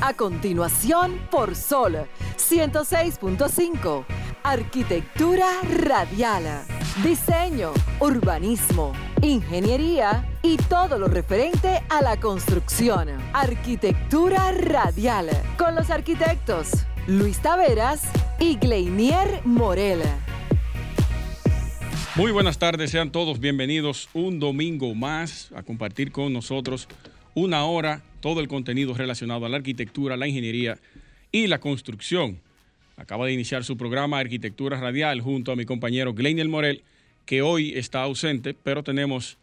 A continuación, por Sol 106.5. Arquitectura radial. Diseño, urbanismo, ingeniería y todo lo referente a la construcción. Arquitectura radial. Con los arquitectos Luis Taveras y Gleinier Morel. Muy buenas tardes, sean todos bienvenidos un domingo más a compartir con nosotros una hora todo el contenido relacionado a la arquitectura, la ingeniería y la construcción. Acaba de iniciar su programa Arquitectura Radial junto a mi compañero Gleinier Morel, que hoy está ausente, pero tenemos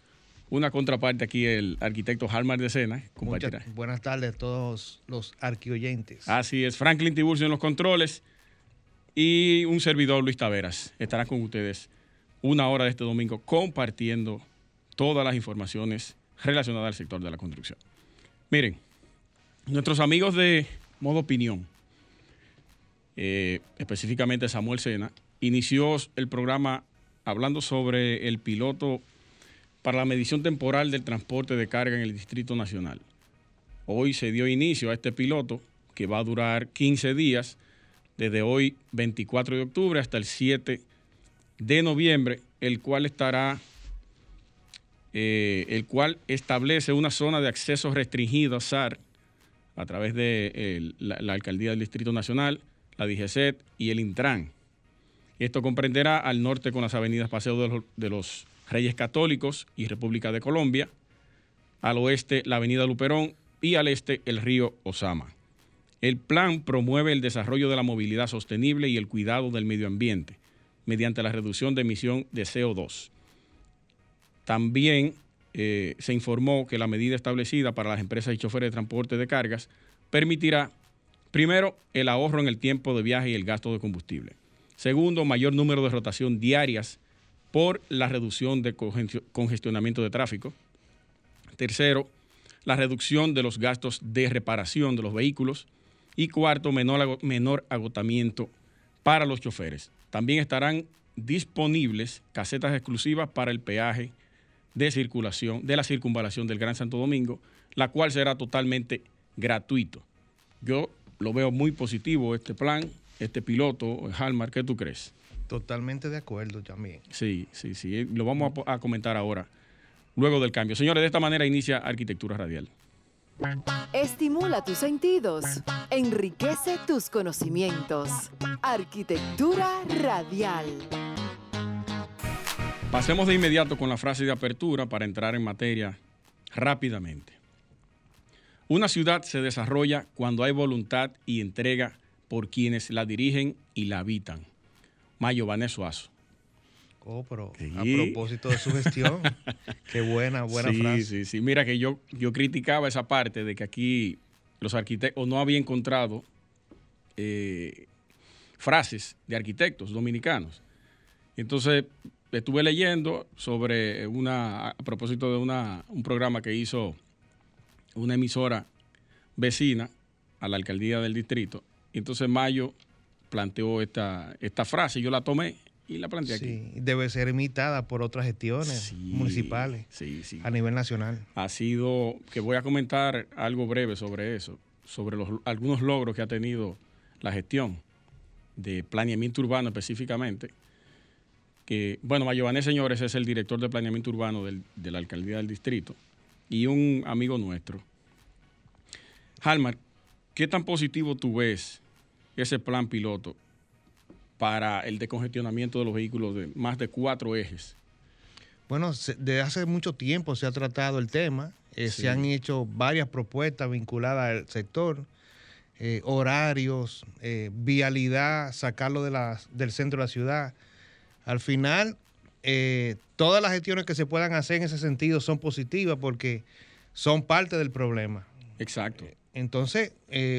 una contraparte aquí, el arquitecto Halmar de Sena. buenas tardes a todos los arquioyentes. Así es, Franklin Tiburcio en los controles y un servidor, Luis Taveras, estará con ustedes una hora de este domingo compartiendo todas las informaciones relacionadas al sector de la construcción. Miren, nuestros amigos de Modo Opinión, eh, específicamente Samuel Sena, inició el programa hablando sobre el piloto para la medición temporal del transporte de carga en el Distrito Nacional. Hoy se dio inicio a este piloto que va a durar 15 días, desde hoy 24 de octubre hasta el 7 de noviembre, el cual estará, eh, el cual establece una zona de acceso restringido a SAR a través de la, Alcaldía del Distrito Nacional, la DGCET y el Intran. Esto comprenderá al norte con las avenidas Paseo de los, de los Reyes Católicos y República de Colombia, al oeste la avenida Luperón y al este el río Osama. El plan promueve el desarrollo de la movilidad sostenible y el cuidado del medio ambiente mediante la reducción de emisión de CO2. También eh, se informó que la medida establecida para las empresas y choferes de transporte de cargas permitirá, primero, el ahorro en el tiempo de viaje y el gasto de combustible. Segundo, mayor número de rotación diarias por la reducción de congestionamiento de tráfico. Tercero, la reducción de los gastos de reparación de los vehículos. Y cuarto, menor, menor agotamiento para los choferes. También estarán disponibles casetas exclusivas para el peaje de circulación, de la circunvalación del Gran Santo Domingo, la cual será totalmente gratuito. Yo lo veo muy positivo este plan, este piloto, Halmar, ¿qué tú crees? Totalmente de acuerdo también. Sí, sí, sí, lo vamos a, a comentar ahora, luego del cambio. Señores, de esta manera inicia Arquitectura Radial. Estimula tus sentidos, enriquece tus conocimientos. Arquitectura radial. Pasemos de inmediato con la frase de apertura para entrar en materia rápidamente. Una ciudad se desarrolla cuando hay voluntad y entrega por quienes la dirigen y la habitan. Mayo Vanesuazo. Oh, pero a propósito de su gestión, qué buena, buena frase. Sí, sí, sí. Mira que yo, yo criticaba esa parte de que aquí los arquitectos no había encontrado eh, frases de arquitectos dominicanos. Entonces estuve leyendo sobre una, a propósito de una, un programa que hizo una emisora vecina a la alcaldía del distrito. Y entonces Mayo planteó esta, esta frase, yo la tomé y la planteé sí, Debe ser imitada por otras gestiones municipales a nivel nacional. Ha sido, que voy a comentar algo breve sobre eso, sobre los, algunos logros que ha tenido la gestión de planeamiento urbano específicamente. Que, bueno, Mayované Señores es el director de planeamiento urbano de la alcaldía del distrito y un amigo nuestro. Halmar, ¿qué tan positivo tú ves ese plan piloto para el decongestionamiento de los vehículos de más de cuatro ejes? Bueno, desde hace mucho tiempo se ha tratado el tema, eh, se han hecho varias propuestas vinculadas al sector, eh, horarios, eh, vialidad, sacarlo de del centro de la ciudad. Al final, todas las gestiones que se puedan hacer en ese sentido son positivas porque son parte del problema. Exacto. Entonces,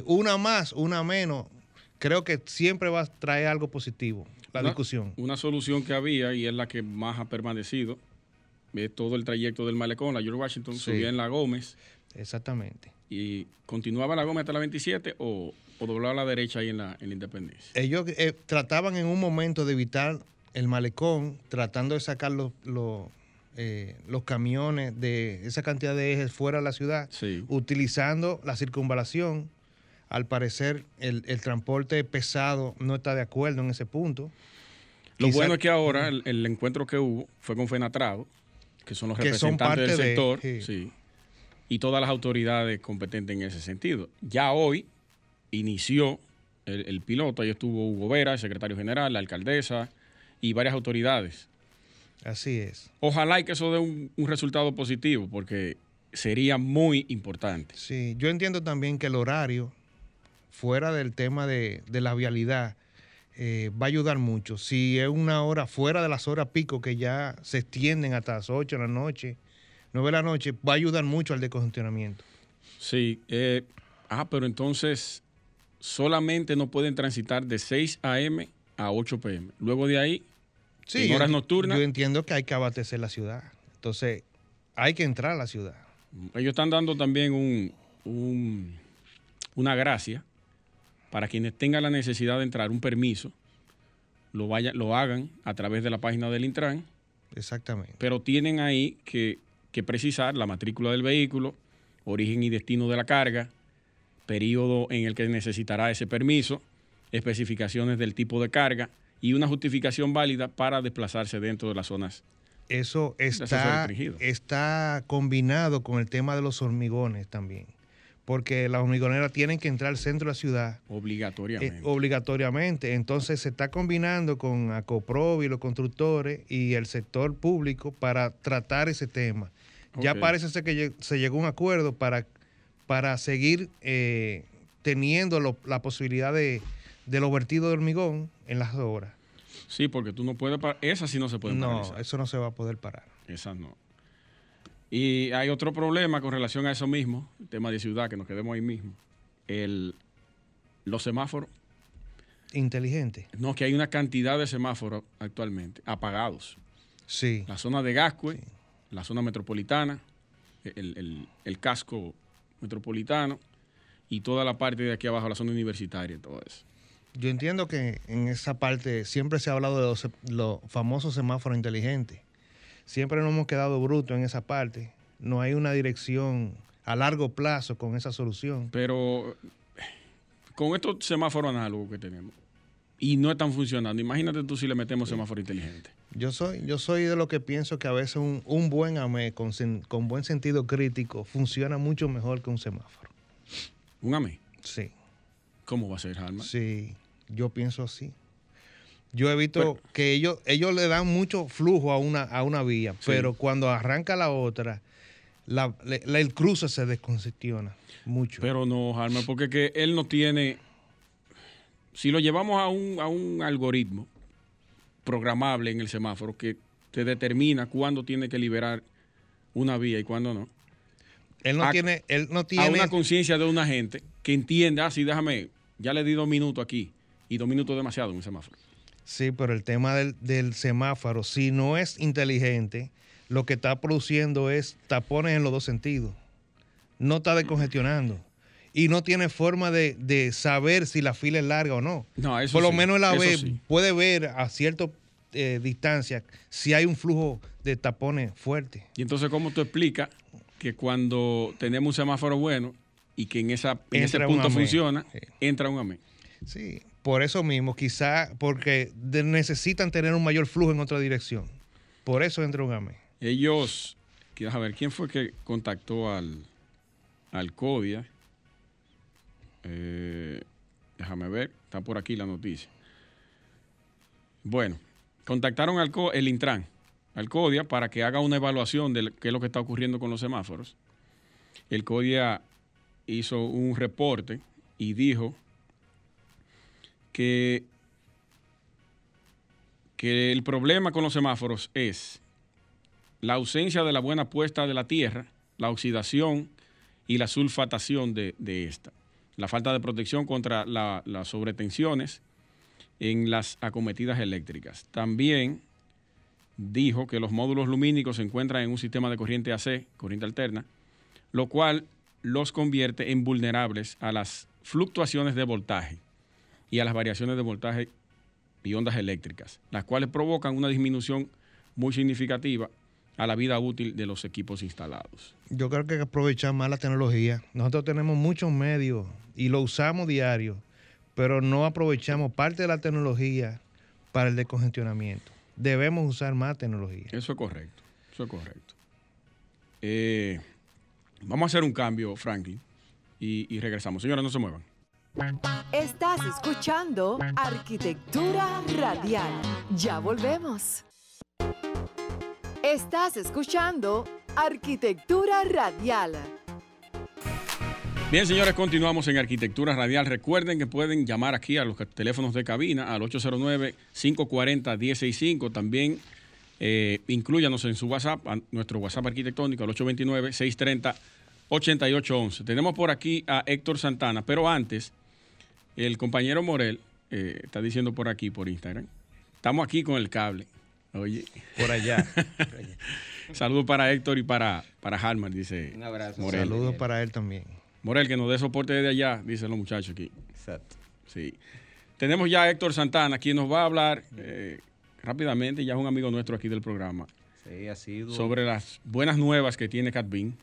una más, una menos, creo que siempre va a traer algo positivo la discusión. Una solución que había y es la que más ha permanecido es todo el trayecto del malecón, la George Washington, subía en la Gómez. Exactamente. ¿Y continuaba la Gómez hasta la 27 o, o doblaba a la derecha ahí en la, en Independencia? Ellos eh, trataban en un momento de evitar el malecón, tratando de sacar los, eh, los, camiones de esa cantidad de ejes fuera de la ciudad, utilizando la circunvalación al parecer el, transporte pesado no está de acuerdo en ese punto. Lo bueno es que ahora el, encuentro que hubo fue con Fenatrado, que son los representantes del sector, sí. y todas las autoridades competentes en ese sentido. Ya hoy inició el, piloto, ahí estuvo Hugo Vera, el secretario general, la alcaldesa y varias autoridades. Así es. Ojalá y que eso dé un, un resultado positivo, porque sería muy importante. Sí, yo entiendo también que el horario fuera del tema de, la vialidad, eh, va a ayudar mucho. Si es una hora fuera de las horas pico que ya se extienden hasta las 8 de la noche, 9 de la noche, va a ayudar mucho al descongestionamiento. Sí, eh, ah, pero entonces solamente no pueden transitar de 6 a.m. a 8 p.m. Luego de ahí, en horas nocturnas. Yo entiendo que hay que abastecer la ciudad. Entonces, hay que entrar a la ciudad. Ellos están dando también un, una gracia para quienes tengan la necesidad de entrar un permiso, lo, vaya, lo hagan a través de la página del Intran. Exactamente. Pero tienen ahí que, precisar la matrícula del vehículo, origen y destino de la carga, periodo en el que necesitará ese permiso, especificaciones del tipo de carga y una justificación válida para desplazarse dentro de las zonas. Eso está, está combinado con el tema de los hormigones también porque las hormigoneras tienen que entrar al centro de la ciudad. Obligatoriamente. Eh, obligatoriamente. Entonces se está combinando con y los constructores y el sector público para tratar ese tema. Ya parece ser que se llegó a un acuerdo para, para seguir eh, teniendo la posibilidad de, de los vertidos de hormigón en las obras. Sí, porque tú no puedes parar. Esas sí no se pueden parar. No, eso no se va a poder parar. Esas no. Y hay otro problema con relación a eso mismo, el tema de ciudad, que nos quedemos ahí mismo. El, los semáforos. Inteligente. No, que hay una cantidad de semáforos actualmente apagados. Sí. La zona de Gascue, la zona metropolitana, el, casco metropolitano y toda la parte de aquí abajo, la zona universitaria y todo eso. Yo entiendo que en esa parte siempre se ha hablado de los, los famosos semáforos inteligentes siempre nos hemos quedado brutos en esa parte. No hay una dirección a largo plazo con esa solución. Pero con estos semáforos análogos que tenemos y no están funcionando, imagínate tú si le metemos semáforo inteligente. Yo soy, yo soy de lo que pienso que a veces un, buen AME con, con buen sentido crítico funciona mucho mejor que un semáforo. ¿Un AME? Sí. ¿Cómo va a ser, Alma? Sí, yo pienso así. Yo he visto que ellos, ellos le dan mucho flujo a una, a una vía, pero cuando arranca la otra, el cruce se descongestiona mucho. Pero no, Jarma, porque que él no tiene. Si lo llevamos a un, a un algoritmo programable en el semáforo que te determina cuándo tiene que liberar una vía y cuándo no. Él no tiene, él no tiene. A una conciencia de una gente que entienda, ah, sí, déjame, ya le di dos minutos aquí y dos minutos demasiado en un semáforo. Sí, pero el tema del, semáforo, si no es inteligente, lo que está produciendo es tapones en los dos sentidos. No está descongestionando. Y no tiene forma de, saber si la fila es larga o no. no eso Por lo menos la ve, puede ver a cierta eh, distancia si hay un flujo de tapones fuerte. Y entonces, ¿cómo tú explicas que cuando tenemos un semáforo bueno y que en, esa, ese punto funciona, entra un amén? Sí, por eso mismo, quizá porque necesitan tener un mayor flujo en otra dirección. Por eso entra un AME. Ellos, a ver, ¿quién fue que contactó al, al CODIA? Eh, déjame ver, está por aquí la noticia. Bueno, contactaron al el Intran, al CODIA, para que haga una evaluación de qué es lo que está ocurriendo con los semáforos. El CODIA hizo un reporte y dijo que, que el problema con los semáforos es la ausencia de la buena puesta de la tierra, la oxidación y la sulfatación de, esta, la falta de protección contra las sobretensiones en las acometidas eléctricas. También dijo que los módulos lumínicos se encuentran en un sistema de corriente AC, corriente alterna, lo cual los convierte en vulnerables a las fluctuaciones de voltaje y a las variaciones de voltaje y ondas eléctricas, las cuales provocan una disminución muy significativa a la vida útil de los equipos instalados. Yo creo que hay que aprovechar más la tecnología. Nosotros tenemos muchos medios y lo usamos diario, pero no aprovechamos parte de la tecnología para el descongestionamiento. Debemos usar más tecnología. Eso es correcto, eso es correcto. Eh, vamos a hacer un cambio, Franklin, y, y regresamos. Señores, no se muevan. Estás escuchando Arquitectura Radial. Ya volvemos. Estás escuchando Arquitectura Radial. Bien, señores, continuamos en Arquitectura Radial. Recuerden que pueden llamar aquí a los teléfonos de cabina al 809-540-165. También eh, incluyanos en su WhatsApp, nuestro WhatsApp arquitectónico al 829-630-8811. Tenemos por aquí a Héctor Santana, pero antes, el compañero Morel eh, está diciendo por aquí, por Instagram, estamos aquí con el cable. Oye. Por allá. Saludos para Héctor y para, para Harman, dice Un abrazo. Morel. Saludos para él también. Morel, que nos dé soporte desde allá, dicen los muchachos aquí. Exacto. Sí. Tenemos ya a Héctor Santana, quien nos va a hablar eh, rápidamente, ya es un amigo nuestro aquí del programa, Sí, ha sido. sobre las buenas nuevas que tiene Catbin.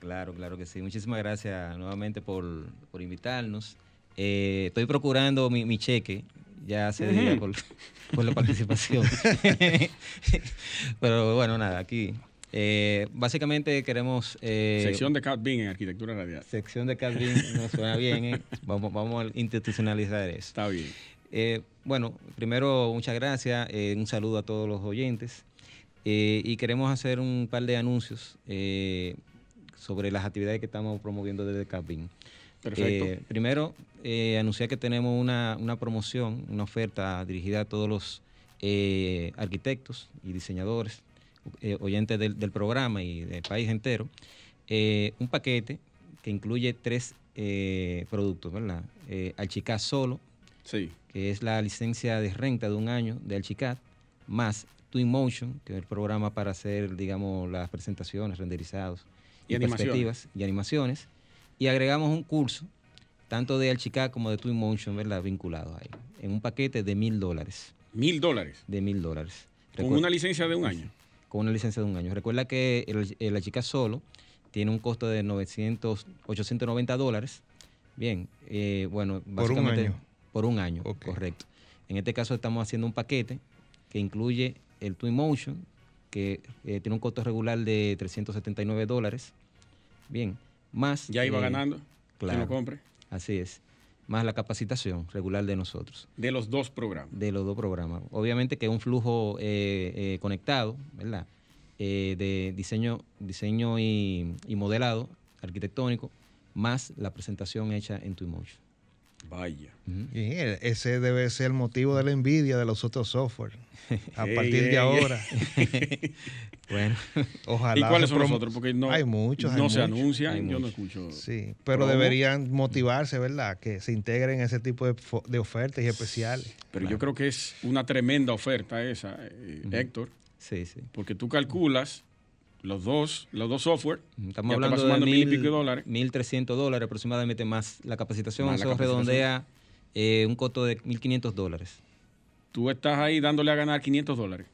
Claro, claro que sí. Muchísimas gracias nuevamente por, por invitarnos. Eh, estoy procurando mi, mi cheque ya hace días por, por la participación. Pero bueno, nada, aquí. Eh, básicamente queremos... eh, Sección de Catbin en Arquitectura Radial. sección de Calvin, nos suena bien. eh. Vamos, vamos a institucionalizar eso. Está bien. Eh, bueno, primero, muchas gracias. eh, un saludo a todos los oyentes. eh, y queremos hacer un par de anuncios eh, sobre las actividades que estamos promoviendo desde Capin. Perfecto. Eh, primero, eh, anunciar que tenemos una, una promoción, una oferta dirigida a todos los eh, arquitectos y diseñadores, eh, oyentes del, del programa y del país entero. Un paquete que incluye tres productos, ¿verdad? Archicad solo, Sí. que es la licencia de renta de un año de Archicad, más Twinmotion, que es el programa para hacer, digamos, las presentaciones, renderizados Y animaciones. perspectivas y animaciones. Y agregamos un curso, tanto de Archicad como de Twinmotion, ¿verdad? Vinculados ahí, en un paquete de mil dólares. Mil dólares. De mil dólares. Con una licencia de un año. con una licencia de un año. Recuerda que el, el Archicad solo tiene un costo de 900, 890 dólares. Bien, eh, bueno, Por un básicamente año. por un año, correcto. En este caso estamos haciendo un paquete que incluye el Twinmotion, que eh, tiene un costo regular de 379 dólares. Bien, más... Ya iba eh, ganando. Claro. lo compre. Así es. Más la capacitación regular de nosotros De los dos programas. de los dos programas. Obviamente que es un flujo eh, eh, conectado, ¿verdad? Eh, de diseño, diseño y, y modelado arquitectónico, más la presentación hecha en Twinmotion. Vaya. Ese debe ser el motivo de la envidia de los otros software. A partir de ahora. Bueno, Ojalá. ¿Y cuáles son los otros? Porque no, Hay muchos. no hay se muchos. anuncian. Yo no escucho. Sí, pero promo. deberían motivarse, ¿verdad? Que se integren ese tipo de, ofertas y especiales. Pero yo creo que es una tremenda oferta esa, eh, Héctor, sí, sí. porque tú calculas los dos, los dos software, Estamos ya hablando de mil y pico de dólares. 1.300 dólares aproximadamente más la capacitación. Más la Eso capacitación. redondea eh, un costo de 1.500 dólares. Tú estás ahí dándole a ganar 500 dólares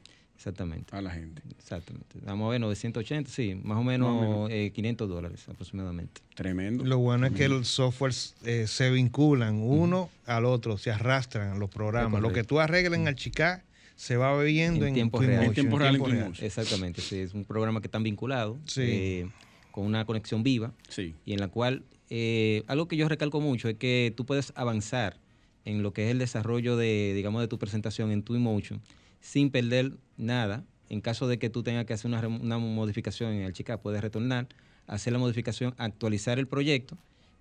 Exactamente. a la gente. Exactamente. Vamos a ver, 980, sí, más o Más o menos eh, 500 dólares aproximadamente. Tremendo. Lo bueno es que los softwares eh, se vinculan uno al otro, se arrastran los programas. Lo que tú arreglas en Archicad se va viendo En en, tiempo real. En tiempo real en. Exactamente, sí, es un programa que están vinculados Sí. eh, con una conexión viva Sí. y en la cual eh, algo que yo recalco mucho es que tú puedes avanzar en lo que es el desarrollo de, digamos, de tu presentación en Twinmotion sin perder nada. En caso de que tú tengas que hacer una, una modificación en el Chica, puedes retornar, hacer la modificación, actualizar el proyecto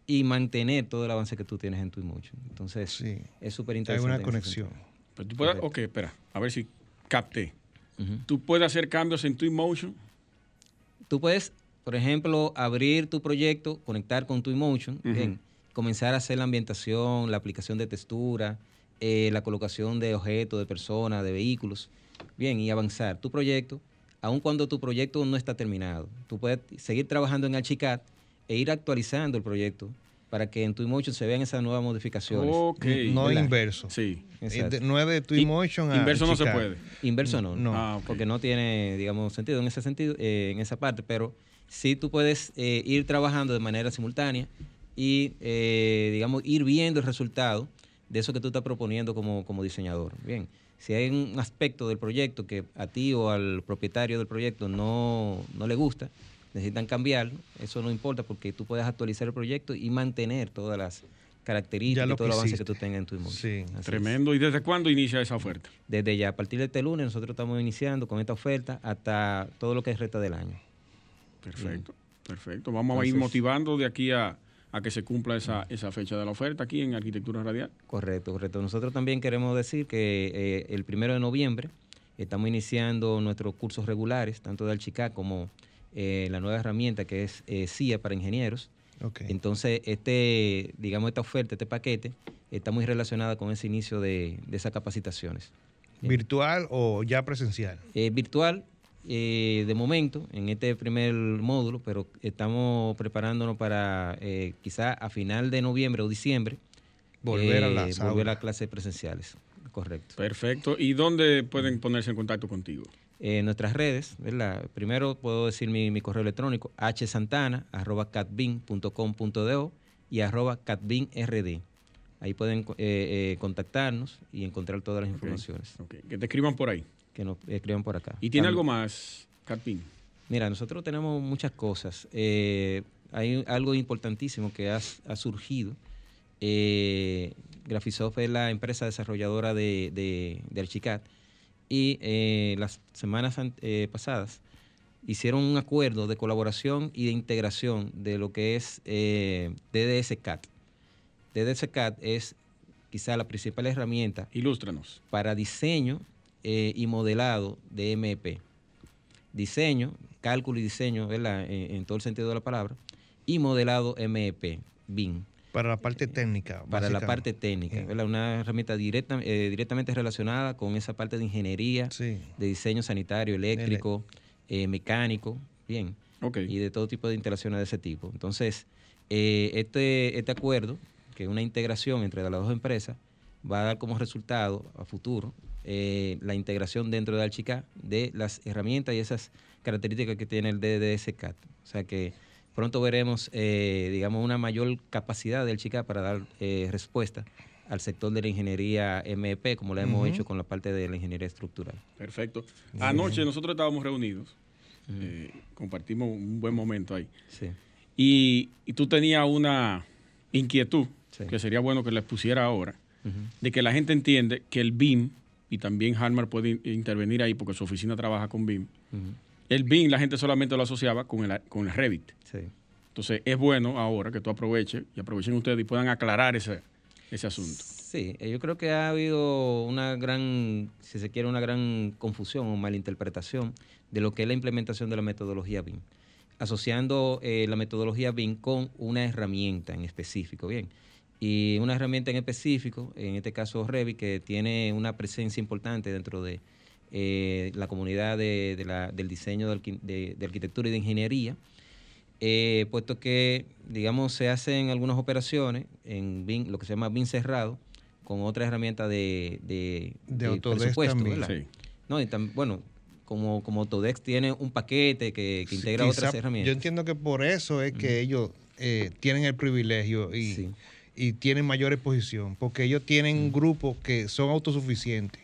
y mantener todo el avance que tú tienes en Twinmotion. Entonces, Sí. es súper Hay interesante. una en ese conexión. Pero tú puedes, ok, espera, a ver si capté. Tú puedes hacer cambios en Twinmotion. Tú puedes, por ejemplo, abrir tu proyecto, conectar con bien, comenzar a hacer la ambientación, la aplicación de textura, eh, la colocación de objetos, de personas, de vehículos, bien, y avanzar tu proyecto, aun cuando tu proyecto no está terminado. Tú puedes seguir trabajando en Archicad e ir actualizando el proyecto para que en Twinmotion se vean esas nuevas modificaciones. Ok. No ¿verdad? inverso. Sí. Exacto. Eh, No es de Twinmotion a Inverso no se puede. Inverso no, No. Ah, porque no tiene, digamos, sentido en ese sentido, eh, en esa parte, pero sí tú puedes eh, ir trabajando de manera simultánea y, eh, digamos, ir viendo el resultado de eso que tú estás proponiendo como, como diseñador. Bien, si hay un aspecto del proyecto que a ti o al propietario del proyecto no, no le gusta, necesitan cambiarlo, eso no importa porque tú puedes actualizar el proyecto y mantener todas las características y todo el avance que tú tengas en tu inmueble. Sí. Así es. Tremendo. ¿Y desde cuándo inicia esa oferta? Desde ya, a partir de este lunes, nosotros estamos iniciando con esta oferta hasta todo lo que es resta del año. Perfecto. Perfecto. Vamos a ir motivando de aquí a, a que se cumpla esa, esa fecha de la oferta aquí en Arquitectura Radial. Correcto, correcto. Nosotros también queremos decir que eh, el primero de noviembre estamos iniciando nuestros cursos regulares, tanto de Alchica como eh, la nueva herramienta que es eh, CIA para ingenieros. Entonces, este, digamos, esta oferta, este paquete, está muy relacionada con ese inicio de, de esas capacitaciones. ¿Virtual o ya presencial? Eh, virtual, eh, de momento, en este primer módulo, pero estamos preparándonos para eh, quizá a final de noviembre o diciembre Volver a eh, las volver a clases presenciales. Correcto. Perfecto. ¿Y dónde pueden ponerse en contacto contigo? En nuestras redes, ¿verdad? Primero puedo decir mi, mi correo electrónico, hsantana.catbin.com.do y arroba catbinrd. Ahí pueden eh, eh, contactarnos y encontrar todas las informaciones Ok. Que te escriban por ahí. Que nos escriban por acá. ¿Y tiene También- algo más, Catpin? Mira, nosotros tenemos muchas cosas. Eh, hay algo importantísimo que ha, ha surgido. Eh, Graphisoft es la empresa desarrolladora de, de, de Archicad y eh, las semanas an- eh, pasadas hicieron un acuerdo de colaboración y de integración de lo que es eh, DDS-CAD. DDS-CAD es quizá la principal herramienta Ilústranos. para diseño eh, y modelado de MEP. Diseño, cálculo y diseño, ¿verdad? En, en todo el sentido de la palabra. Y modelado MEP, BIM, Para la parte técnica. para la parte técnica. ¿verdad? Una herramienta directa, eh, directamente relacionada con esa parte de ingeniería, Sí. de diseño sanitario, eléctrico, eh, mecánico, bien, Ok. y de todo tipo de interacciones de ese tipo. Entonces, eh, este, este acuerdo, que es una integración entre las dos empresas, va a dar como resultado a futuro eh, la integración dentro de Alchica de las herramientas y esas características que tiene el DDS-CAD. O sea que pronto veremos, eh, digamos, una mayor capacidad del Alchica para dar eh, respuesta al sector de la ingeniería MEP, como lo hemos hecho con la parte de la ingeniería estructural. Perfecto. Anoche nosotros estábamos reunidos. eh, compartimos un buen momento ahí. Sí. Y, y tú tenías una inquietud, Sí. que sería bueno que la expusiera ahora, de que la gente entiende que el BIM, y también Harmar puede in- intervenir ahí porque su oficina trabaja con BIM, el BIM la gente solamente lo asociaba con el, con el Revit. Sí. Entonces es bueno ahora que tú aproveches y aprovechen ustedes y puedan aclarar ese, ese asunto. Sí, eh, yo creo que ha habido una gran, si se quiere, una gran confusión o malinterpretación de lo que es la implementación de la metodología BIM, asociando eh, la metodología BIM con una herramienta en específico, bien. Y una herramienta en específico, en este caso Revit, que tiene una presencia importante dentro de eh, la comunidad de- de la- del diseño de, arqui- de- de arquitectura y de ingeniería, eh, puesto que, digamos, se hacen algunas operaciones en BIM, lo que se llama BIM cerrado, con otra herramienta de, de, presupuesto, también. ¿verdad? Sí. No, y tam- bueno, como, como Autodesk tiene un paquete que, que integra otras herramientas. Yo entiendo que por eso es que ellos eh, tienen el privilegio y, Sí. Y tienen mayor exposición, porque ellos tienen grupos que son autosuficientes.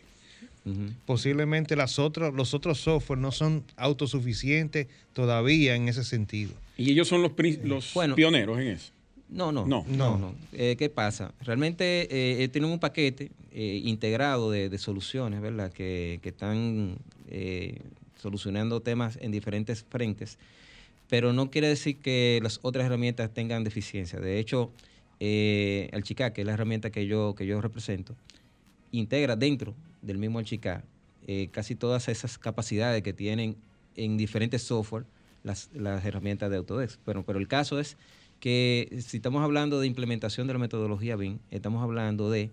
Posiblemente las otras, los otros software no son autosuficientes todavía en ese sentido. Y ellos son los, los Bueno. pioneros en eso. No, no, No. no, no. Eh, ¿Qué pasa? Realmente eh, eh, tienen un paquete eh, integrado de, de soluciones, ¿verdad? Que, que están eh, solucionando temas en diferentes frentes, pero no quiere decir que las otras herramientas tengan deficiencia. De hecho, eh, Alchica, que es la herramienta que yo, que yo represento, integra dentro del mismo Alchica eh, casi todas esas capacidades que tienen en diferentes software las, las herramientas de Autodesk. Pero, pero el caso es que si estamos hablando de implementación de la metodología BIM, estamos hablando de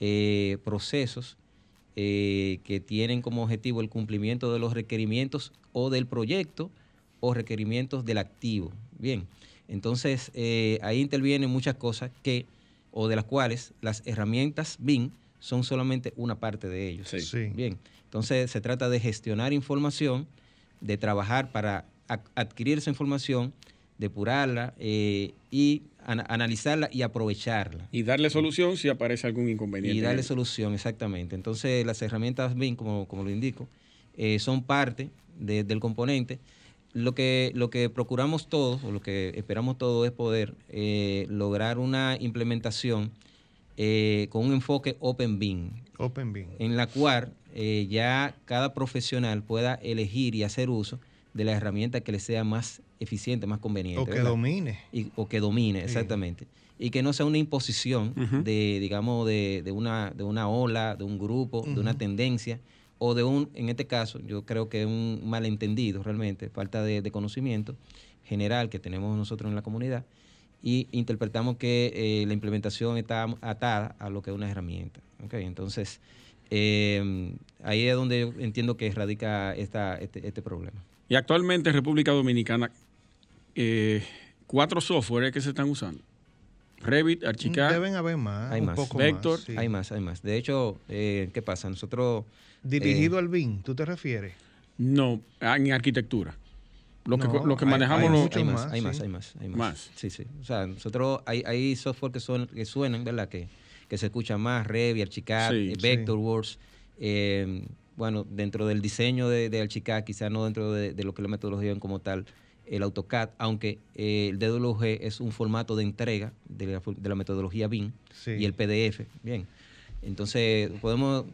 eh, procesos eh, que tienen como objetivo el cumplimiento de los requerimientos o del proyecto o requerimientos del activo. Bien, Entonces, eh, ahí intervienen muchas cosas que, o de las cuales las herramientas BIM son solamente una parte de ellos. Sí. Sí. Bien, entonces se trata de gestionar información, de trabajar para adquirir esa información, depurarla eh, y ana- analizarla y aprovecharla. Y darle solución si aparece algún inconveniente. Y darle solución, exactamente. Entonces, las herramientas BIM, como, como lo indico, eh, son parte de- del componente. Lo que, lo que procuramos todos, o lo que esperamos todos, es poder eh, lograr una implementación eh, con un enfoque Open BIM, Open BIM. en la cual eh, ya cada profesional pueda elegir y hacer uso de la herramienta que le sea más eficiente, más conveniente. O que ¿verdad? domine. y- o que domine, exactamente. Y que no sea una imposición de, digamos, de, de una, de una ola, de un grupo, de una tendencia, o de un, en este caso, yo creo que es un malentendido realmente, falta de, conocimiento general que tenemos nosotros en la comunidad, y interpretamos que eh, la implementación está atada a lo que es una herramienta. ¿ok? Entonces, eh, ahí es donde yo entiendo que radica esta, este, este problema. Y actualmente en República Dominicana, eh, cuatro softwares que se están usando. Revit, Archicad, Deben haber más. Hay un más. poco Vector, más, sí. Hay más, hay más. De hecho, eh, ¿qué pasa? Nosotros... Dirigido eh, al BIM, ¿tú te refieres? no, ah, en arquitectura. Lo que, No, lo que hay- manejamos hay los- hay más, hay más, hay más, hay más. Más. Sí, sí. O sea, nosotros hay, hay software que, son, que suenan, ¿verdad? Que, que se escuchan más, Revit, Archicad, Sí, eh, sí. Vectorworks. eh, bueno, dentro del diseño de, de Archicad, quizás no dentro de, de lo que es la metodología en como tal, el AutoCAD, aunque eh, el DWG es un formato de entrega de la, fu- de la metodología BIM Sí. y el PDF. Bien. Entonces, podemos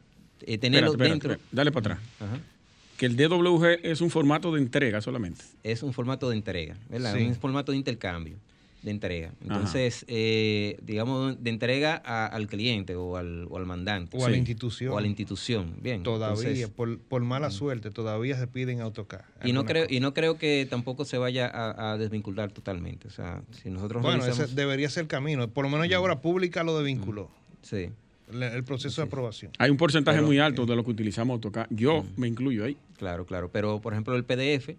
eh, tenerlo Espérate, dentro. espérate, dale para atrás. Ajá. Que el DWG es un formato de entrega solamente. es un formato de entrega, ¿verdad? Sí. Un formato de intercambio, de entrega. Entonces, eh, digamos, de entrega a- al cliente o al, o al mandante. O a la institución. O a la institución, bien. Todavía, entonces, por, por mala suerte, todavía se piden AutoCAD. y no creo cosa. y no creo que tampoco se vaya a, a desvincular totalmente. O sea, si nosotros Bueno, ese debería ser el camino. Por lo menos ya ahora pública lo desvinculó. sí. El, el proceso de aprobación. Hay un porcentaje Pero, muy alto de lo que utilizamos AutoCAD. Yo me incluyo ahí. Claro, claro. Pero, por ejemplo, el PDF,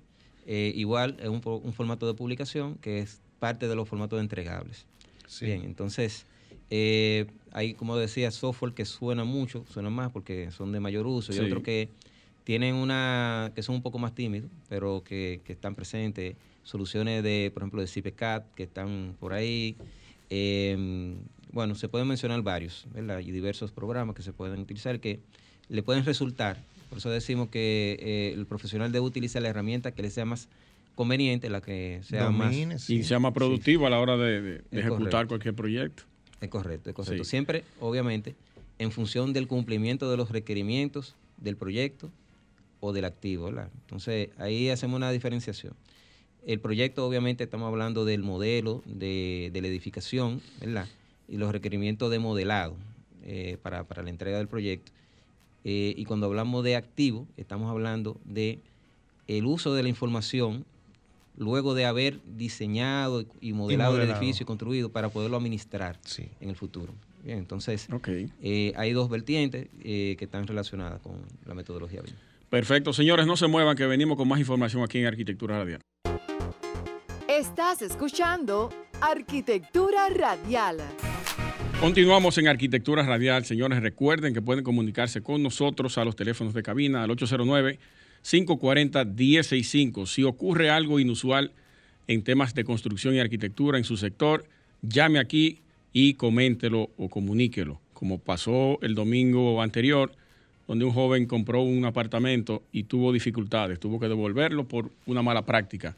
eh, igual es un formato de publicación que es parte de los formatos de entregables. Sí. Bien, entonces, eh, hay, como decía, software que suena mucho, suenan más porque son de mayor uso, y otros que tienen una, que son un poco más tímidos, pero que, que están presentes, soluciones de, por ejemplo, de CPCAT, que están por ahí. Eh, bueno, se pueden mencionar varios, ¿verdad? Y diversos programas que se pueden utilizar que le pueden resultar. Por eso decimos que eh, el profesional debe utilizar la herramienta que le sea más conveniente, la que sea más... Sí. Y sea más productivo a la hora de, ejecutar correcto. cualquier proyecto. Es correcto, es correcto. Sí. Siempre, obviamente, en función del cumplimiento de los requerimientos del proyecto o del activo, ¿verdad? Entonces, ahí hacemos una diferenciación. El proyecto, obviamente, estamos hablando del modelo de, de la edificación, ¿verdad? Y los requerimientos de modelado eh, para, para la entrega del proyecto. Eh, y cuando hablamos de activo, estamos hablando de el uso de la información luego de haber diseñado y- y modelado, el edificio y construido para poderlo administrar Sí. en el futuro. Bien, entonces eh, hay dos vertientes eh, que están relacionadas con la metodología BIM. Perfecto. Señores, no se muevan que venimos con más información aquí en Arquitectura Radial. Estás escuchando Arquitectura Radial. Continuamos en Arquitectura Radial. Señores, recuerden que pueden comunicarse con nosotros a los teléfonos de cabina al 809-540-1065. Si ocurre algo inusual en temas de construcción y arquitectura en su sector, llame aquí y coméntelo o comuníquelo, como pasó el domingo anterior, donde un joven compró un apartamento y tuvo dificultades, tuvo que devolverlo por una mala práctica.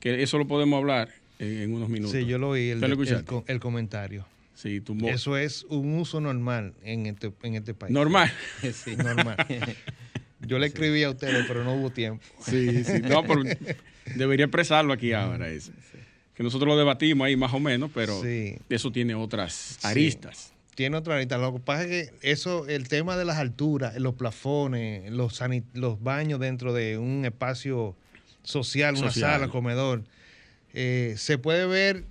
Que eso lo podemos hablar en, unos minutos. Sí, yo lo oí, el, ¿Usted lo el, comentario. Sí, tumbó- Eso es un uso normal en este, en este país. Normal. Sí. Normal. Yo le escribí a ustedes, pero no hubo tiempo. Sí, sí. No, pero debería expresarlo aquí ahora eso. Que nosotros lo debatimos ahí más o menos, pero Sí. eso tiene otras aristas. Tiene otra ahorita. Lo que pasa es que eso, el tema de las alturas, los plafones, los, baños dentro de un espacio social, una Social. sala, comedor, eh, se puede ver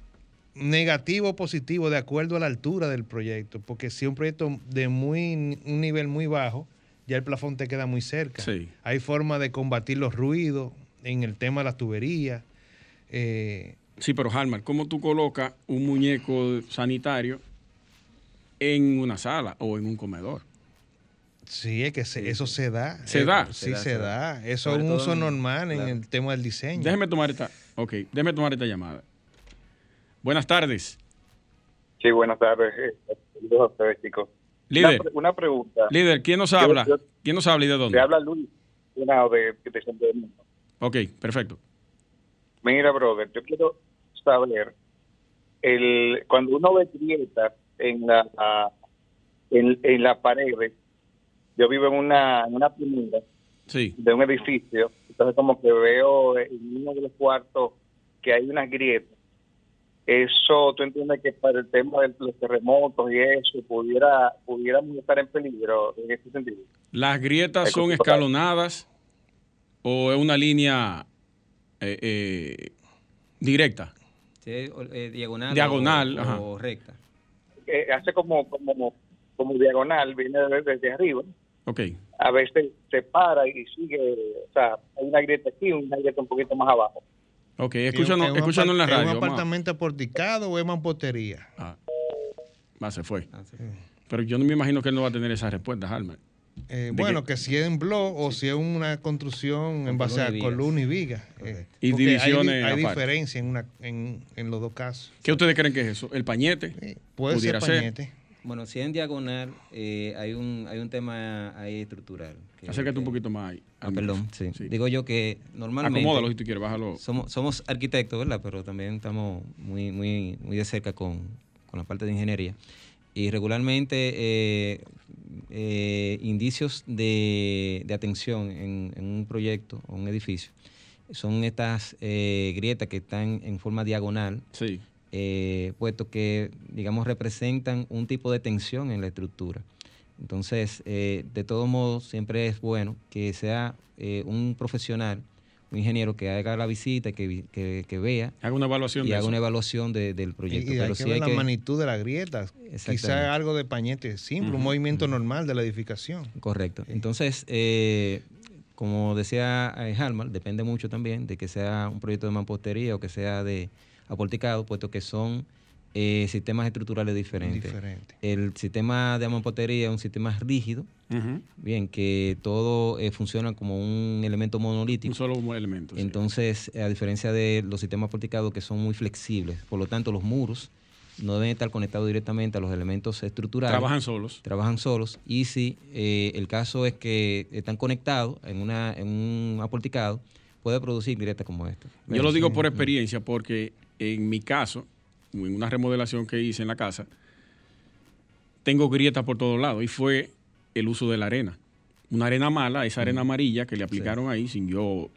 negativo o positivo de acuerdo a la altura del proyecto. Porque si un proyecto de muy un nivel muy bajo, ya el plafón te queda muy cerca. Sí. Hay forma de combatir los ruidos en el tema de las tuberías. eh, Sí, pero Halmar, ¿cómo tú colocas un muñeco sanitario en una sala o en un comedor? Sí, es que eso se da. ¿Se da? Sí, se, da. Eso es un uso normal en el tema del diseño. Déjeme tomar esta, ok, déjeme tomar esta llamada. Buenas tardes. Sí, buenas tardes, eh, chicos. Líder. Una, pregunta. Líder, ¿quién nos habla? ¿Quién nos habla y de dónde? Te habla Luis, una de, de, Ok, perfecto. Mira, brother, yo quiero saber, el, cuando uno ve grietas en la, en, en la pared, yo vivo en una, en una primera sí. de un edificio, entonces como que veo en uno de los cuartos que hay unas grietas. Eso, ¿tú entiendes que para el tema de los terremotos y eso pudiera pudiéramos estar en peligro en ese sentido? ¿Las grietas son escalonadas o es una línea eh, eh, directa? Eh, diagonal, diagonal o, recta. hace como, como, como diagonal, viene desde, arriba. Ok. A veces se para y sigue, o sea, hay una grieta aquí y una grieta un poquito más abajo. Ok, escúchanos, en la radio. ¿Es un apartamento aporticado o es mampostería? Ah, ah se fue. Pero yo no me imagino que él no va a tener esa respuesta, Halmer. Eh, bueno, que, si es en blog o si es una construcción en base a columna y viga. Eh, y divisiones. Hay, hay diferencia en, una, en, en, los dos casos. ¿Qué ustedes creen que es eso? ¿El pañete? puede ser pañete. Bueno, si en diagonal, eh, hay, un, hay un tema ahí estructural. Acércate un poquito más ahí. Ah, perdón, sí. Digo yo que normalmente... Acomódalo si tú quieres, bájalo. Somos, somos arquitectos, ¿verdad? Pero también estamos muy, muy, muy de cerca con, con la parte de ingeniería. Y regularmente eh, eh, indicios de, de atención en, en, un proyecto o un edificio son estas grietas que están en forma diagonal. Sí eh, puesto que, digamos, representan un tipo de tensión en la estructura. Entonces, eh, de todos modos, siempre es bueno que sea eh, un profesional, un ingeniero que haga la visita, que, que, vea. Haga una evaluación. Y haga una evaluación del proyecto. Y, hay que ver la magnitud de las grietas. Quizá algo de pañete simple, un movimiento normal de la edificación. Correcto. Entonces, como decía Halmar, depende mucho también de que sea un proyecto de mampostería o que sea de aporticado, puesto que son eh, sistemas estructurales diferentes. El sistema de mampostería es un sistema rígido, bien, que todo eh, funciona como un elemento monolítico. Un solo elemento. Entonces, a diferencia de los sistemas aporticados que son muy flexibles, por lo tanto, los muros no deben estar conectados directamente a los elementos estructurales. Trabajan solos. Trabajan solos. Y si eh, el caso es que están conectados en, una, en un aporticado, puede producir grietas como esta. Yo lo digo por experiencia porque en mi caso, en una remodelación que hice en la casa, tengo grietas por todos lados y fue el uso de la arena. Una arena mala, esa arena amarilla que le aplicaron ahí sin yo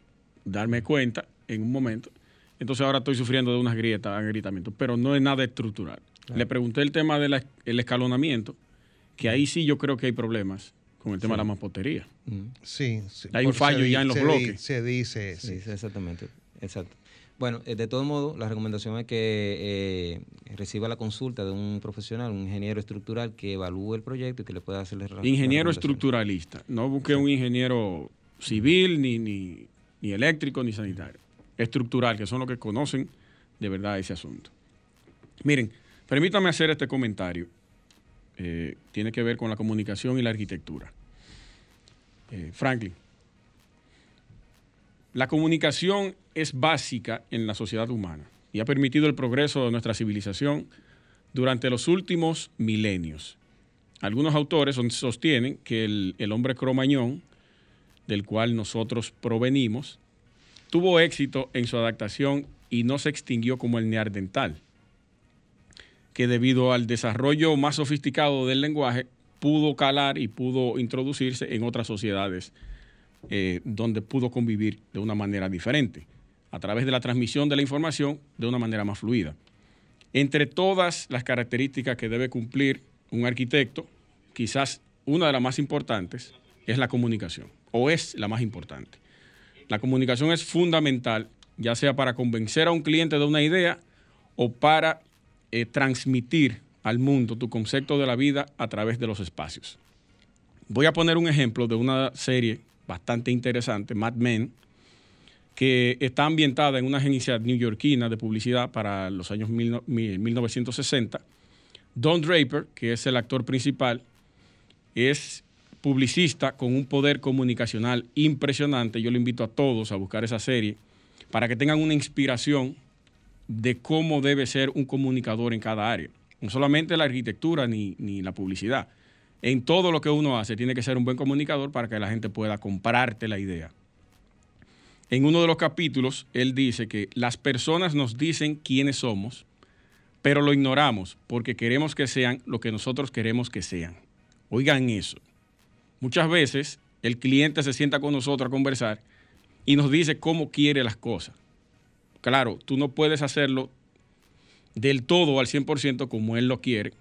darme cuenta en un momento. Entonces ahora estoy sufriendo de unas grietas, agrietamientos, pero no es nada estructural. Le pregunté el tema del escalonamiento, que ahí sí yo creo que hay problemas con el tema de la mampostería. Sí, Hay un fallo ya en los bloques. se dice. Sí, exactamente. Exacto. Bueno, eh, de todo modo, la recomendación es que eh, reciba la consulta de un profesional, un ingeniero estructural que evalúe el proyecto y que le pueda hacer Ingeniero estructuralista, no busque un ingeniero civil, ni, ni, eléctrico, ni sanitario. Estructural, que son los que conocen de verdad ese asunto. Miren, permítame hacer este comentario. Eh, tiene que ver con la comunicación y la arquitectura. Franklin, la comunicación es básica en la sociedad humana y ha permitido el progreso de nuestra civilización durante los últimos milenios. Algunos autores sostienen que el, hombre cromañón, del cual nosotros provenimos, tuvo éxito en su adaptación y no se extinguió como el neardental, que debido al desarrollo más sofisticado del lenguaje pudo calar y pudo introducirse en otras sociedades eh, donde pudo convivir de una manera diferente, a través de la transmisión de la información de una manera más fluida. Entre todas las características que debe cumplir un arquitecto, quizás una de las más importantes es la comunicación, o es la más importante. La comunicación es fundamental, ya sea para convencer a un cliente de una idea o para eh, transmitir al mundo tu concepto de la vida a través de los espacios. Voy a poner un ejemplo de una serie bastante interesante, Mad Men, que está ambientada en una agencia neoyorquina de publicidad para los años 1960. Don Draper, que es el actor principal, es publicista con un poder comunicacional impresionante. Yo le invito a todos a buscar esa serie para que tengan una inspiración de cómo debe ser un comunicador en cada área. No solamente la arquitectura ni, ni la publicidad. En todo lo que uno hace tiene que ser un buen comunicador para que la gente pueda comprarte la idea. En uno de los capítulos, él dice que las personas nos dicen quiénes somos, pero lo ignoramos porque queremos que sean lo que nosotros queremos que sean. Oigan eso. Muchas veces el cliente se sienta con nosotros a conversar y nos dice cómo quiere las cosas. Claro, tú no puedes hacerlo del todo al 100% como él lo quiere,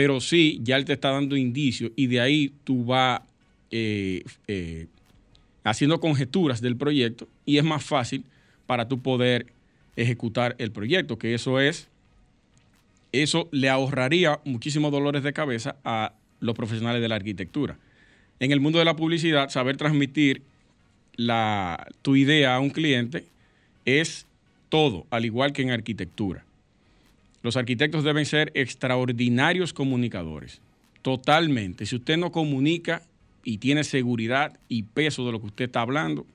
pero sí, ya él te está dando indicios y de ahí tú vas eh, eh, haciendo conjeturas del proyecto y es más fácil para tú poder ejecutar el proyecto, que eso es, eso le ahorraría muchísimos dolores de cabeza a los profesionales de la arquitectura. En el mundo de la publicidad, saber transmitir la, tu idea a un cliente es todo, al igual que en arquitectura. Los arquitectos deben ser extraordinarios comunicadores, totalmente. Si usted no comunica y tiene seguridad y peso de lo que usted está hablando,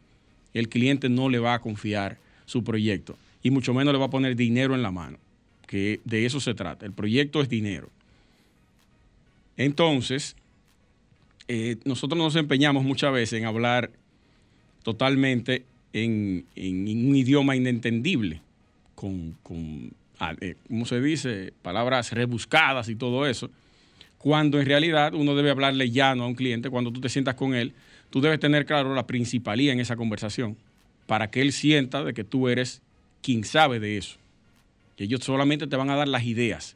el cliente no le va a confiar su proyecto y mucho menos le va a poner dinero en la mano, que de eso se trata. El proyecto es dinero. Entonces, eh, nosotros nos empeñamos muchas veces en hablar totalmente en, un idioma inentendible, con, con eh, ¿cómo se dice? Palabras rebuscadas y todo eso cuando en realidad uno debe hablarle llano a un cliente, cuando tú te sientas con él, tú debes tener claro la principalía en esa conversación, para que él sienta de que tú eres quien sabe de eso. Que ellos solamente te van a dar las ideas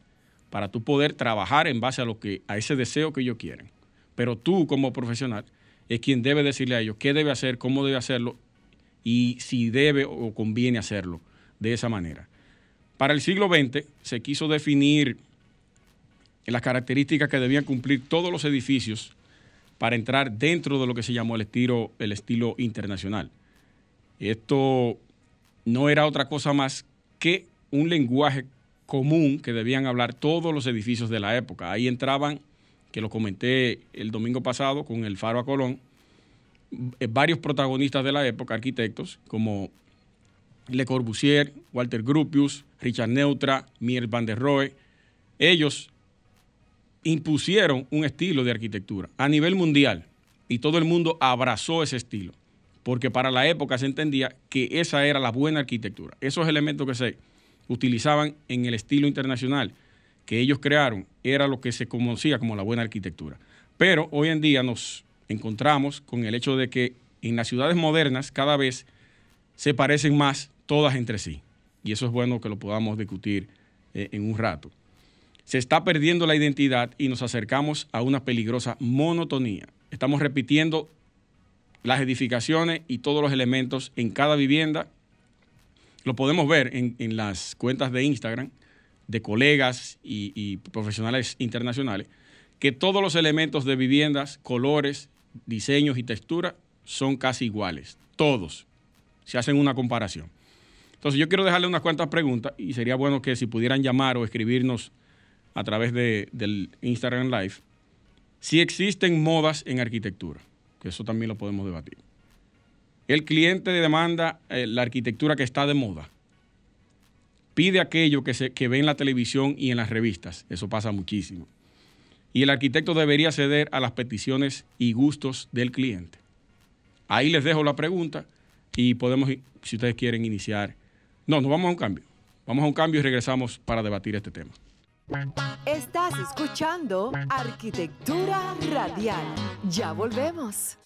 para tú poder trabajar en base a lo que a ese deseo que ellos quieren. Pero tú como profesional es quien debe decirle a ellos qué debe hacer, cómo debe hacerlo y si debe o conviene hacerlo de esa manera. Para el siglo XX se quiso definir las características que debían cumplir todos los edificios para entrar dentro de lo que se llamó el estilo, el estilo internacional. Esto no era otra cosa más que un lenguaje común que debían hablar todos los edificios de la época. Ahí entraban, que lo comenté el domingo pasado con el Faro a Colón, eh, varios protagonistas de la época, arquitectos, como Le Corbusier, Walter Gropius, Richard Neutra, Mier van der Rohe. Ellos impusieron un estilo de arquitectura a nivel mundial y todo el mundo abrazó ese estilo, porque para la época se entendía que esa era la buena arquitectura. Esos elementos que se utilizaban en el estilo internacional que ellos crearon era lo que se conocía como la buena arquitectura. Pero hoy en día nos encontramos con el hecho de que en las ciudades modernas cada vez se parecen más todas entre sí. Y eso es bueno que lo podamos discutir eh, en un rato se está perdiendo la identidad y nos acercamos a una peligrosa monotonía. Estamos repitiendo las edificaciones y todos los elementos en cada vivienda. Lo podemos ver en, las cuentas de Instagram de colegas y, profesionales internacionales, que todos los elementos de viviendas, colores, diseños y textura son casi iguales. Todos. Se hacen una comparación. Entonces yo quiero dejarle unas cuantas preguntas y sería bueno que si pudieran llamar o escribirnos a través de, del Instagram Live, si existen modas en arquitectura, que eso también lo podemos debatir. El cliente demanda eh, la arquitectura que está de moda. Pide aquello que, se, que ve en la televisión y en las revistas. Eso pasa muchísimo. Y el arquitecto debería ceder a las peticiones y gustos del cliente. Ahí les dejo la pregunta y podemos, si ustedes quieren iniciar. No, nos vamos a un cambio. Vamos a un cambio y regresamos para debatir este tema. Estás escuchando Arquitectura Radial. Ya volvemos.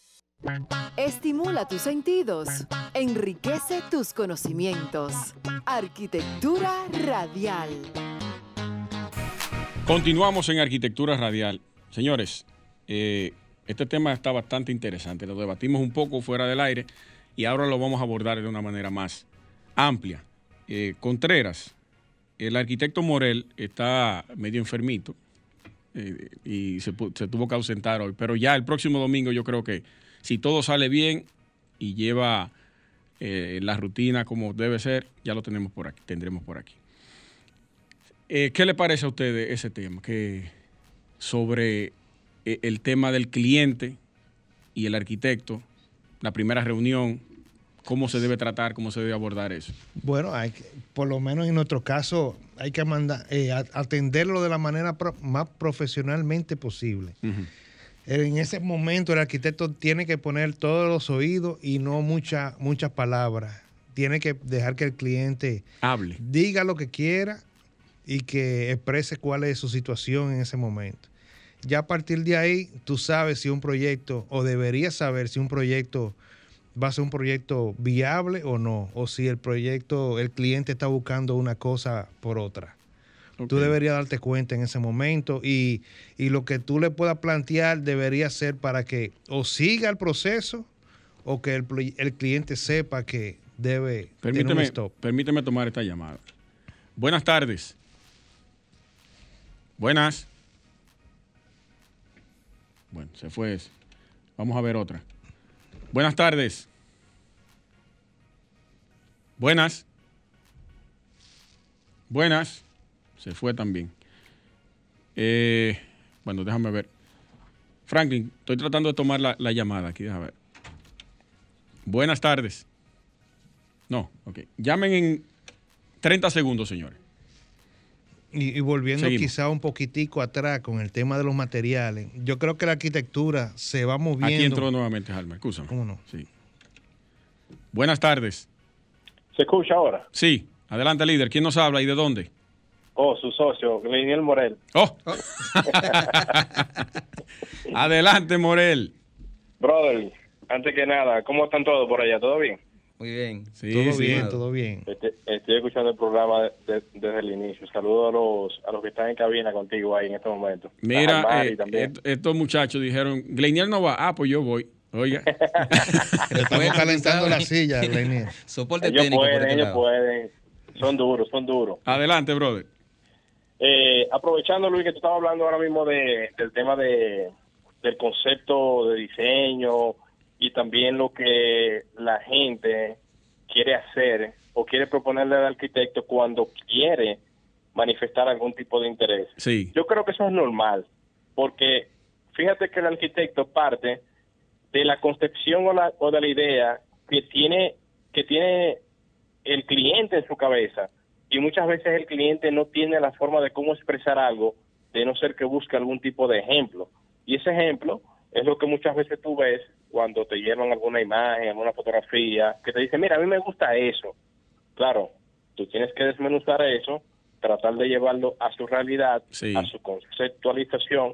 Estimula tus sentidos, enriquece tus conocimientos. Arquitectura Radial. Continuamos en Arquitectura Radial. Señores, eh, este tema está bastante interesante. Lo debatimos un poco fuera del aire y ahora lo vamos a abordar de una manera más amplia. Eh, Contreras, el arquitecto Morel está medio enfermito eh, y se, tuvo que ausentar hoy, pero ya el próximo domingo yo creo que si todo sale bien y lleva eh, la rutina como debe ser, ya lo tenemos por aquí, tendremos por aquí. ¿Qué le parece a usted ese tema? Que sobre el tema del cliente y el arquitecto, la primera reunión, cómo se debe tratar, cómo se debe abordar eso. Bueno, hay que, por lo menos en nuestro caso, hay que mandar, eh, atenderlo de la manera pro, más profesionalmente posible. Uh -huh. En ese momento el arquitecto tiene que poner todos los oídos y no muchas muchas palabras. Tiene que dejar que el cliente hable, diga lo que quiera y que exprese cuál es su situación en ese momento. Ya a partir de ahí, tú sabes si un proyecto, o deberías saber si un proyecto va a ser un proyecto viable o no, o si el proyecto, el cliente está buscando una cosa por otra. Okay. Tú deberías darte cuenta en ese momento y, y, lo que tú le puedas plantear debería ser para que o siga el proceso o que el, el cliente sepa que debe permíteme, tener un stop. Permíteme tomar esta llamada. Buenas tardes. Buenas. Bueno, se fue eso. Vamos a ver otra. Buenas tardes. Buenas. Buenas. Se fue también. Eh, bueno, déjame ver. Franklin, estoy tratando de tomar la, la, llamada aquí, déjame ver. Buenas tardes. No, ok. Llamen en 30 segundos, señores. Y, y volviendo Seguimos. quizá un poquitico atrás con el tema de los materiales, yo creo que la arquitectura se va moviendo. Aquí entró nuevamente, Alma, escúchame. ¿Cómo no? Sí. Buenas tardes. ¿Se escucha ahora? Sí. Adelante, líder. ¿Quién nos habla y de dónde? Oh, su socio, Gleniel Morel. Oh. oh. Adelante, Morel. Brother, antes que nada, ¿cómo están todos por allá? ¿Todo bien? Muy bien. Sí, todo sí, bien, todo bien. Estoy, estoy, escuchando el programa de, de, desde el inicio. Saludos a los, a los que están en cabina contigo ahí en este momento. Mira, eh, est estos muchachos dijeron, Gleniel no va. Ah, pues yo voy. Oiga. Estamos calentando la silla, Gleniel. Soporte ellos técnico pueden, por este ellos lado. pueden. Son duros, son duros. Adelante, brother. Eh, aprovechando, Luis, que tú estabas hablando ahora mismo de, del tema de, del concepto de diseño y también lo que la gente quiere hacer o quiere proponerle al arquitecto cuando quiere manifestar algún tipo de interés. Sí. Yo creo que eso es normal, porque fíjate que el arquitecto parte de la concepción o, la, o de la idea que tiene que tiene el cliente en su cabeza y muchas veces el cliente no tiene la forma de cómo expresar algo de no ser que busque algún tipo de ejemplo y ese ejemplo es lo que muchas veces tú ves cuando te llevan alguna imagen, alguna fotografía, que te dice, mira, a mí me gusta eso. Claro, tú tienes que desmenuzar eso, tratar de llevarlo a su realidad, sí. a su conceptualización,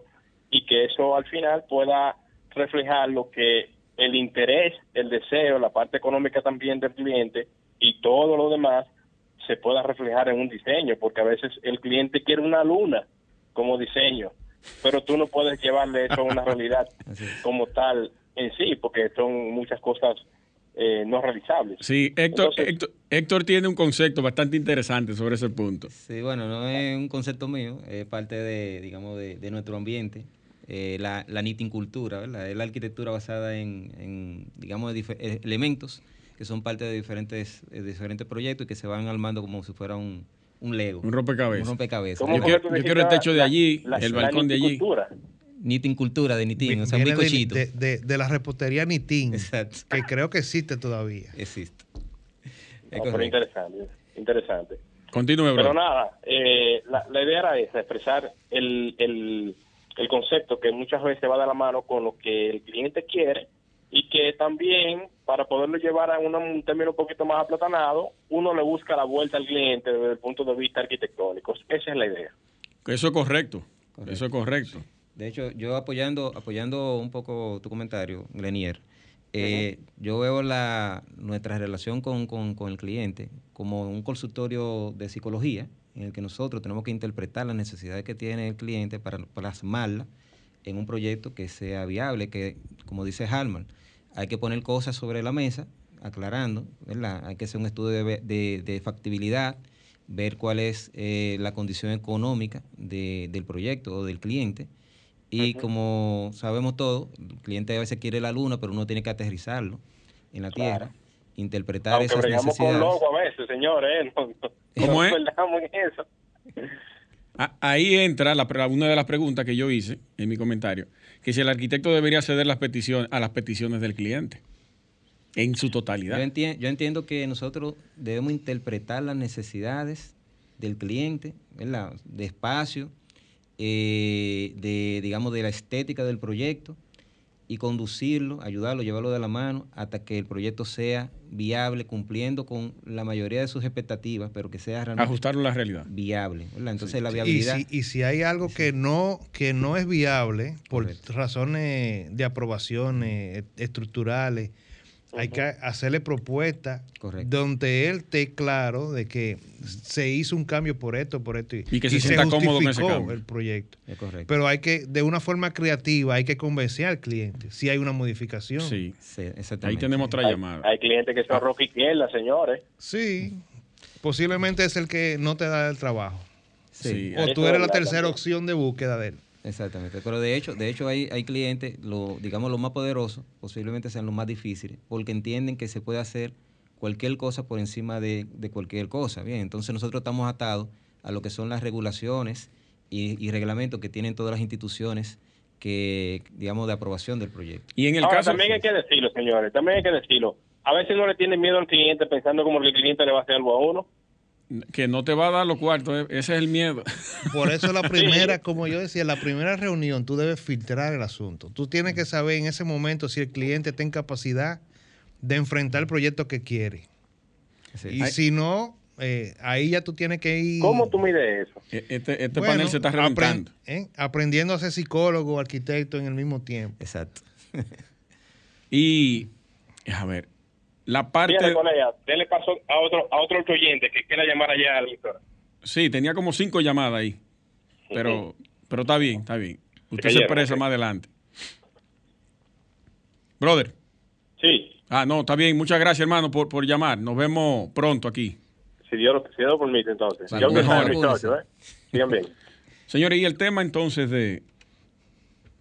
y que eso al final pueda reflejar lo que el interés, el deseo, la parte económica también del cliente y todo lo demás se pueda reflejar en un diseño, porque a veces el cliente quiere una luna como diseño, pero tú no puedes llevarle eso a una realidad como tal en sí, porque son muchas cosas eh, no realizables. Sí, Héctor, Entonces, Héctor, Héctor, tiene un concepto bastante interesante sobre ese punto. Sí, bueno, no es un concepto mío, es parte de, digamos, de, de nuestro ambiente. Eh, la, la knitting cultura, ¿verdad? Es la arquitectura basada en, en digamos, eh, elementos que son parte de diferentes, de diferentes proyectos y que se van armando como si fuera un, un Lego. Un rompecabezas. Un rompecabezas. Yo, quiero, yo quiero el techo de allí, la, el balcón de allí. Cultura. Knitting cultura de Nitin, o sea, un bizcochito. De, de, de, la repostería Nitin, Exacto. que creo que existe todavía. Existe. No, pero interesante, interesante. Continúe, bro. Pero nada, eh, la, la, idea era esa, expresar el, el, el, concepto que muchas veces va de la mano con lo que el cliente quiere y que también para poderlo llevar a una, un término un poquito más aplatanado, uno le busca la vuelta al cliente desde el punto de vista arquitectónico. Esa es la idea. Eso es correcto. correcto. Eso es correcto. De hecho, yo apoyando, apoyando un poco tu comentario, Grenier, eh, uh -huh. yo veo la, nuestra relación con, con, con, el cliente como un consultorio de psicología en el que nosotros tenemos que interpretar las necesidades que tiene el cliente para plasmarla en un proyecto que sea viable, que, como dice Harman, hay que poner cosas sobre la mesa, aclarando, ¿verdad? Hay que hacer un estudio de, de, de factibilidad, ver cuál es eh, la condición económica de, del proyecto o del cliente, y uh -huh. como sabemos todos, el cliente a veces quiere la luna, pero uno tiene que aterrizarlo en la Tierra. Claro. interpretar Aunque esas bregamos con necesidades. logo a veces, señores. ¿eh? No, no- ¿Cómo no es? perdamos en eso. Ah, Ahí entra la una de las preguntas que yo hice en mi comentario, que si el arquitecto debería ceder las peticiones a las peticiones del cliente en su totalidad. yo entiendo que nosotros debemos interpretar las necesidades del cliente. De espacio, eh, de, digamos, de la estética del proyecto y conducirlo, ayudarlo, llevarlo de la mano hasta que el proyecto sea viable, cumpliendo con la mayoría de sus expectativas, pero que sea realmente Ajustarlo a la realidad. viable. ¿verdad? Entonces la Y viabilidad... si, y si hay algo que no que no es viable por Correcto. razones de aprobaciones estructurales, hay que hacerle propuestas Correcto. donde él esté claro de que se hizo un cambio por esto, por esto Y que se sienta cómodo con ese justificó cambio. el proyecto. Es correcto. Pero hay que de una forma creativa hay que convencer al cliente si hay una modificación. Sí. Sí, Ahí tenemos otra Hay, llamada. hay clientes que son roca izquierda, señores. Sí. Posiblemente es el que no te da el trabajo. Sí. Sí. O tú es eres la tercera opción de búsqueda de él. Exactamente, pero de hecho, de hecho hay, hay clientes, lo, digamos los más poderosos, posiblemente sean los más difíciles, porque entienden que se puede hacer cualquier cosa por encima de, de cualquier cosa. Bien, entonces nosotros estamos atados a lo que son las regulaciones y, y reglamentos que tienen todas las instituciones que, digamos, de aprobación del proyecto. Y en el Ahora, caso... también hay que decirlo, señores, también hay que decirlo. A veces no le tienen miedo al cliente pensando como que el cliente le va a hacer algo a uno. Que no te va a dar los cuartos, eh, ese es el miedo. Por eso la primera, como yo decía, la primera reunión tú debes filtrar el asunto. Tú tienes que saber en ese momento si el cliente está en capacidad de enfrentar el proyecto que quiere. Sí. Y si no, eh, ahí ya tú tienes que ir ¿Cómo tú mides eso? E- Este, este bueno, panel se está reventando. ¿eh? aprendiendo a ser psicólogo, arquitecto en el mismo tiempo. Exacto. Y, a ver, la parte... Dele paso a otro, a otro oyente que quiera llamar allá a la emisora. Sí, tenía como cinco llamadas ahí. Pero, pero está bien, está bien. Usted se expresa más adelante. Brother. Sí, Ah, no, está bien. Muchas gracias, hermano, por, por llamar. Nos vemos pronto aquí. si Dios, lo- si Dios lo permite, entonces. Yo mejor. ¿eh? Sigan bien. Señores, y el tema entonces de,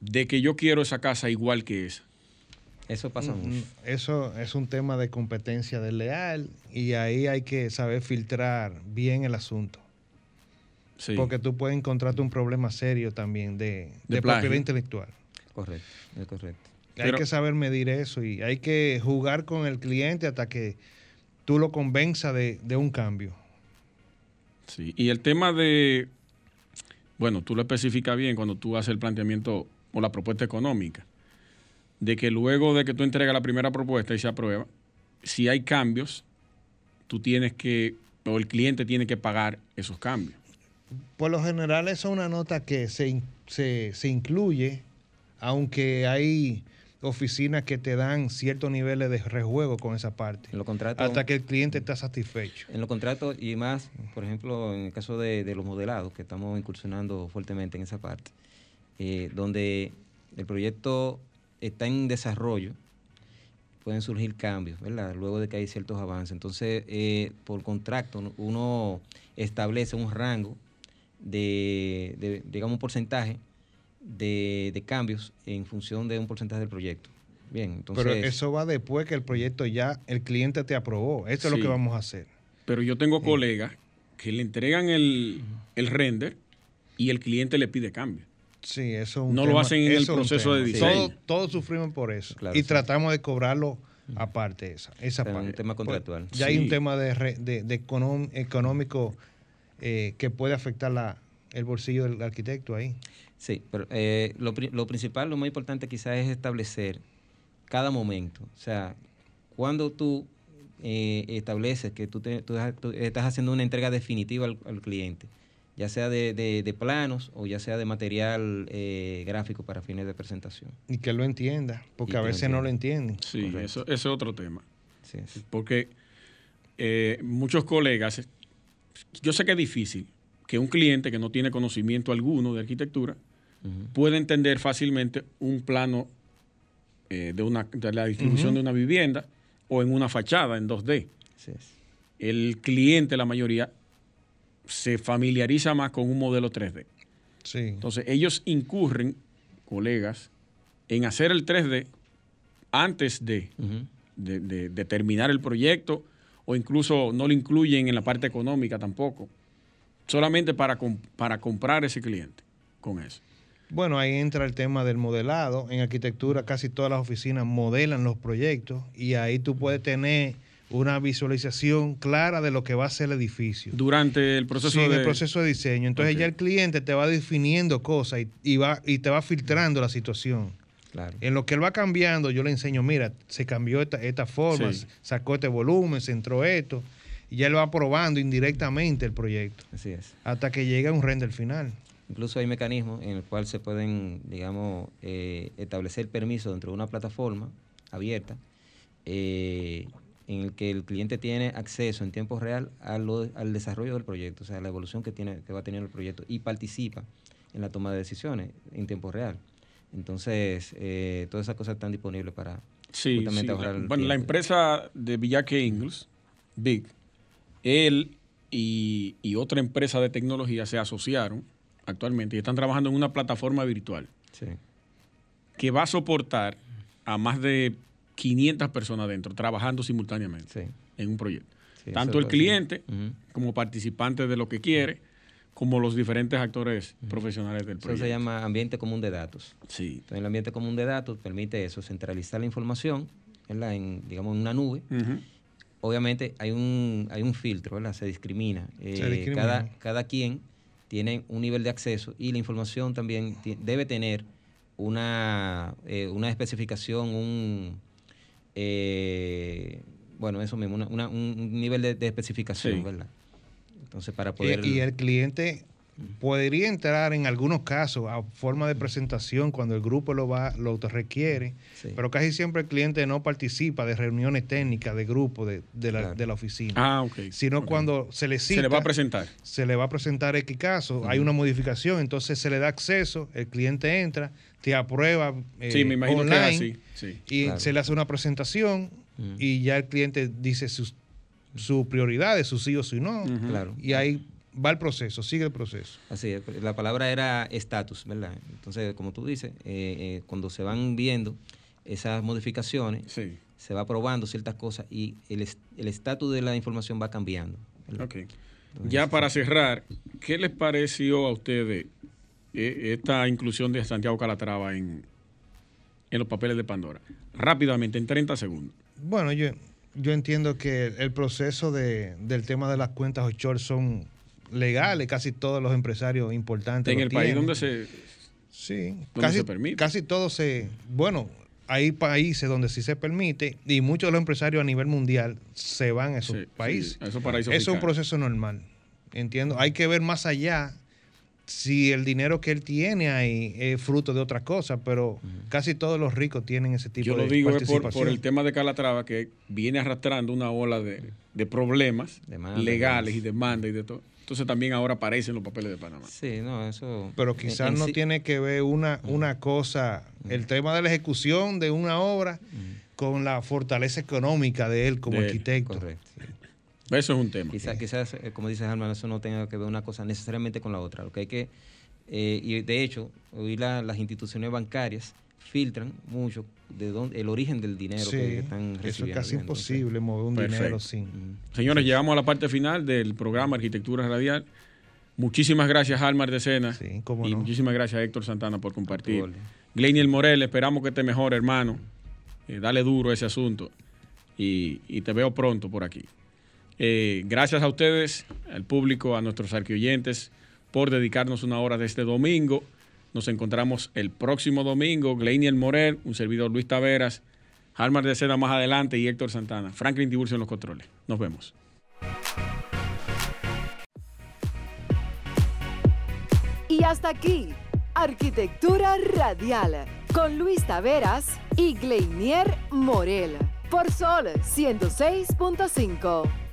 de que yo quiero esa casa igual que esa. Eso pasa mucho. Eso es un tema de competencia desleal y ahí hay que saber filtrar bien el asunto. Sí. Porque tú puedes encontrarte un problema serio también de, De propiedad intelectual. Correcto, es correcto. hay Pero- que saber medir eso y hay que jugar con el cliente hasta que tú lo convenzas de, de un cambio. Sí, y el tema de, bueno, tú lo especificas bien cuando tú haces el planteamiento o la propuesta económica, de que luego de que tú entregas la primera propuesta y se aprueba, si hay cambios, tú tienes que, o el cliente tiene que pagar esos cambios. Por lo general, eso es una nota que se, se, se incluye, aunque hay oficinas que te dan ciertos niveles de rejuego con esa parte, En los contratos, hasta que el cliente está satisfecho. en los contratos y más, por ejemplo, en el caso de, de los modelados, que estamos incursionando fuertemente en esa parte, eh, donde el proyecto está en desarrollo, pueden surgir cambios, ¿verdad? Luego de que hay ciertos avances. Entonces, eh, por contrato, ¿no? uno establece un rango de, de, digamos, un porcentaje de, de cambios en función de un porcentaje del proyecto. Bien, entonces... Pero eso va después que el proyecto ya el cliente te aprobó. Eso es lo que vamos a hacer. Pero yo tengo colegas que le entregan el, el render y el cliente le pide cambio. Sí, eso es un No lo hacen en el proceso de diseño. Todos, todos sufrimos por eso. Claro, y sí. tratamos de cobrarlo aparte esa, esa Pero es un parte. tema Pues, contractual. ya hay un tema de, re- de- de econom- económico eh, que puede afectar la, el bolsillo del arquitecto ahí. Sí, pero eh, lo, pri- lo principal, lo más importante quizás es establecer cada momento. O sea, cuando tú eh, estableces que tú, te- tú dejas- tú estás haciendo una entrega definitiva al, al cliente, ya sea de, de- de planos o ya sea de material eh, gráfico para fines de presentación. Y que lo entienda, porque que a veces no lo entienden. Sí, Correcto. eso, ese es otro tema. Sí, sí. Porque eh, muchos colegas, yo sé que es difícil que un cliente que no tiene conocimiento alguno de arquitectura pueda entender fácilmente un plano eh, de, una, de la distribución de una vivienda o en una fachada en 2D. Así es. El cliente, la mayoría, se familiariza más con un modelo 3D. Sí. Entonces, ellos incurren, colegas, en hacer el 3D antes de Ujú. de, terminar el proyecto o incluso no lo incluyen en la parte económica tampoco, solamente para, para comprar ese cliente con eso. Bueno, ahí entra el tema del modelado. En arquitectura casi todas las oficinas modelan los proyectos y ahí tú puedes tener una visualización clara de lo que va a ser el edificio. Durante el proceso de... el proceso de diseño. Entonces ya el cliente te va definiendo cosas y, va, y te va filtrando la situación. Claro. En lo que él va cambiando, yo le enseño, mira, se cambió esta, esta forma, sacó este volumen, se entró esto, y ya él va probando indirectamente el proyecto. Así es. Hasta que llega un render final. Incluso hay mecanismos en el cual se pueden, digamos, eh, establecer permiso dentro de una plataforma abierta eh, en el que el cliente tiene acceso en tiempo real al desarrollo del proyecto, o sea, la evolución que, tiene, que va a tener el proyecto y participa en la toma de decisiones en tiempo real. Entonces, eh, todas esas cosas están disponibles para sí, justamente sí. Bueno, la empresa de Villaque Ingles, Big, él y, otra empresa de tecnología se asociaron actualmente y están trabajando en una plataforma virtual que va a soportar a más de 500 personas dentro, trabajando simultáneamente en un proyecto. Tanto el cliente como participante de lo que quiere, como los diferentes actores profesionales del proyecto. Eso se llama ambiente común de datos. Sí. Entonces, el ambiente común de datos permite eso, centralizar la información en, digamos, en una nube. Obviamente hay un, hay un filtro, ¿verdad? Se discrimina. Eh, cada, cada quien tiene un nivel de acceso y la información también debe tener una, eh, una especificación, un eh, bueno, eso mismo, un nivel de, especificación, ¿verdad? Entonces, para poder... Y, el cliente podría entrar en algunos casos a forma de presentación cuando el grupo lo va lo requiere, pero casi siempre el cliente no participa de reuniones técnicas de grupo de, la, oficina. Ah, ok. Sino cuando se le cita, Se le va a presentar. Se le va a presentar X caso, hay una modificación, entonces se le da acceso, el cliente entra, te aprueba sí, me imagino online y se le hace una presentación y ya el cliente dice sus, sus prioridades, su sí o su no. Claro. Y ahí va el proceso, sigue el proceso. Así es, la palabra era estatus, ¿verdad? Entonces, como tú dices, eh, eh, cuando se van viendo esas modificaciones, se va probando ciertas cosas y el estatus de la información va cambiando. ya para cerrar, ¿qué les pareció a ustedes eh, esta inclusión de Santiago Calatrava en, en los papeles de Pandora? Rápidamente, en 30 segundos. Bueno, yo, yo entiendo que el proceso de, del tema de las cuentas offshore son legales, casi todos los empresarios importantes. En el país donde se, sí, casi, permite. Casi todo se. Bueno, hay países donde sí se permite y muchos de los empresarios a nivel mundial se van a esos países. eso es un proceso normal. Entiendo. Hay que ver más allá si el dinero que él tiene ahí es fruto de otra cosa, pero casi todos los ricos tienen ese tipo de Yo lo digo por, por, el tema de Calatrava, que viene arrastrando una ola de, problemas legales y demandas y de todo. Entonces también ahora aparecen los papeles de Panamá. Sí, no, eso... Pero quizás no tiene que ver una, una cosa, el tema de la ejecución de una obra con la fortaleza económica de él como arquitecto. Correcto. Eso es un tema. Quizás, eh, como dices, Alman, eso no tenga que ver una cosa necesariamente con la otra. Lo que hay que, eh, y de hecho, hoy las instituciones bancarias filtran mucho de dónde, el origen del dinero que están recibiendo. Eso es casi imposible mover un dinero sin. Señores, llegamos a la parte final del programa Arquitectura Radial. Muchísimas gracias, Almar de Sena. Sí, y muchísimas gracias, Héctor Santana, por compartir. Gleiniel Morel, esperamos que esté mejor, hermano. Eh, dale duro a ese asunto. Y, y te veo pronto por aquí. Eh, gracias a ustedes, al público, a nuestros arquioyentes, por dedicarnos una hora de este domingo. Nos encontramos el próximo domingo. Gleiniel Morel, un servidor Luis Taveras, Almar de Seda más adelante y Héctor Santana. Franklin Tiburcio en los controles. Nos vemos. Y hasta aquí, Arquitectura Radial, con Luis Taveras y Gleinier Morel, por Sol 106.5.